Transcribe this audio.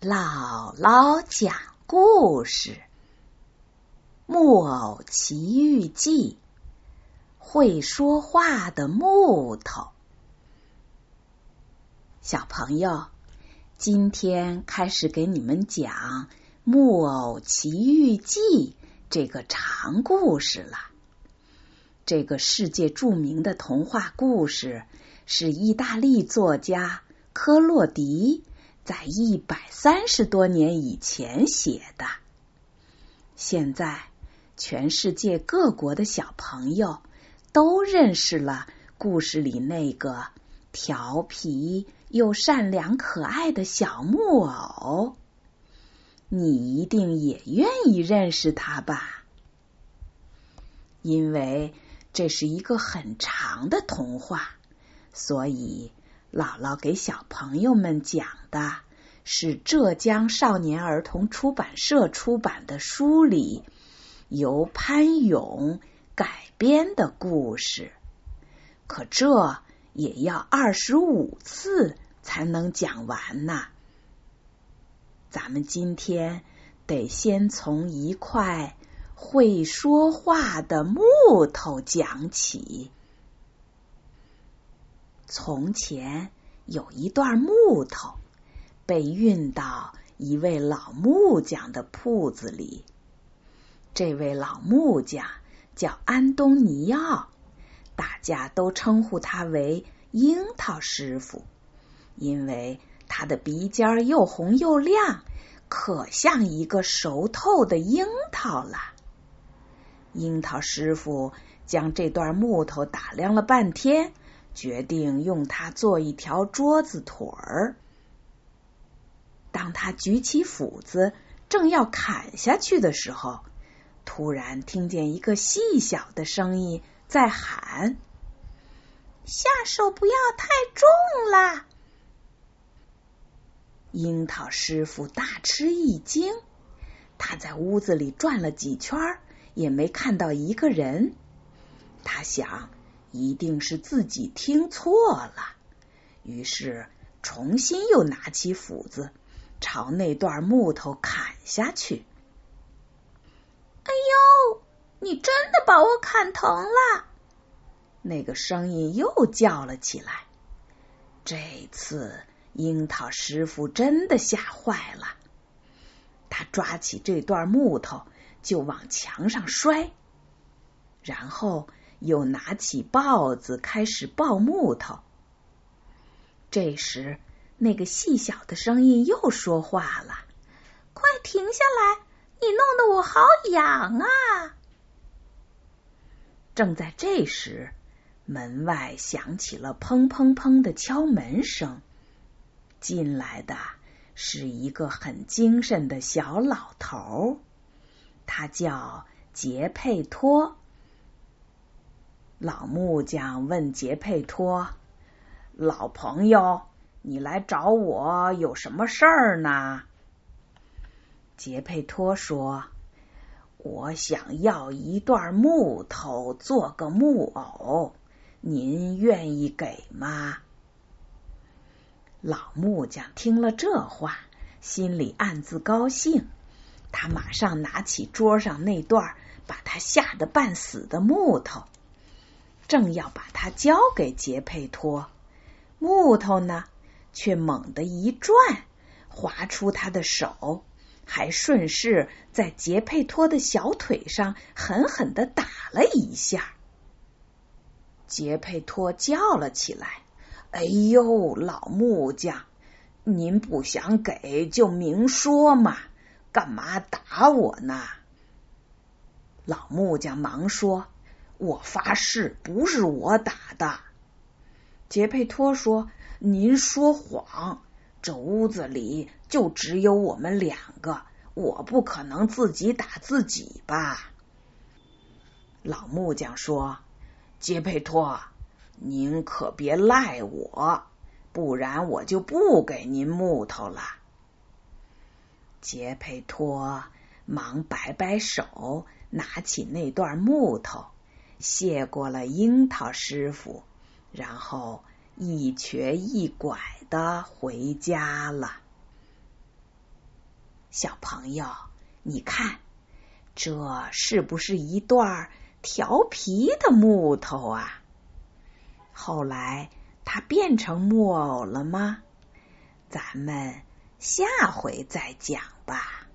姥姥讲故事，《木偶奇遇记》，会说话的木头。小朋友，今天开始给你们讲《木偶奇遇记》这个长故事了。这个世界著名的童话故事是意大利作家科洛迪。在一百三十多年以前写的，现在全世界各国的小朋友都认识了故事里那个调皮又善良可爱的小木偶。你一定也愿意认识他吧？因为这是一个很长的童话，所以。姥姥给小朋友们讲的是浙江少年儿童出版社出版的书里由潘勇改编的故事，可这也要二十五次才能讲完呢。咱们今天得先从一块会说话的木头讲起。从前有一段木头被运到一位老木匠的铺子里。这位老木匠叫安东尼奥，大家都称呼他为樱桃师傅，因为他的鼻尖又红又亮，可像一个熟透的樱桃了。樱桃师傅将这段木头打量了半天。决定用它做一条桌子腿儿。当他举起斧子，正要砍下去的时候，突然听见一个细小的声音在喊：“下手不要太重啦！”樱桃师傅大吃一惊，他在屋子里转了几圈，也没看到一个人。他想。一定是自己听错了，于是重新又拿起斧子，朝那段木头砍下去。哎呦，你真的把我砍疼了！那个声音又叫了起来。这次樱桃师傅真的吓坏了，他抓起这段木头就往墙上摔，然后。又拿起刨子开始刨木头。这时，那个细小的声音又说话了：“快停下来！你弄得我好痒啊！”正在这时，门外响起了砰砰砰的敲门声。进来的是一个很精神的小老头，他叫杰佩托。老木匠问杰佩托：“老朋友，你来找我有什么事儿呢？”杰佩托说：“我想要一段木头做个木偶，您愿意给吗？”老木匠听了这话，心里暗自高兴。他马上拿起桌上那段把他吓得半死的木头。正要把它交给杰佩托，木头呢，却猛地一转，划出他的手，还顺势在杰佩托的小腿上狠狠的打了一下。杰佩托叫了起来：“哎呦，老木匠，您不想给就明说嘛，干嘛打我呢？”老木匠忙说。我发誓，不是我打的。杰佩托说：“您说谎，这屋子里就只有我们两个，我不可能自己打自己吧？”老木匠说：“杰佩托，您可别赖我，不然我就不给您木头了。”杰佩托忙摆摆手，拿起那段木头。谢过了樱桃师傅，然后一瘸一拐的回家了。小朋友，你看，这是不是一段调皮的木头啊？后来它变成木偶了吗？咱们下回再讲吧。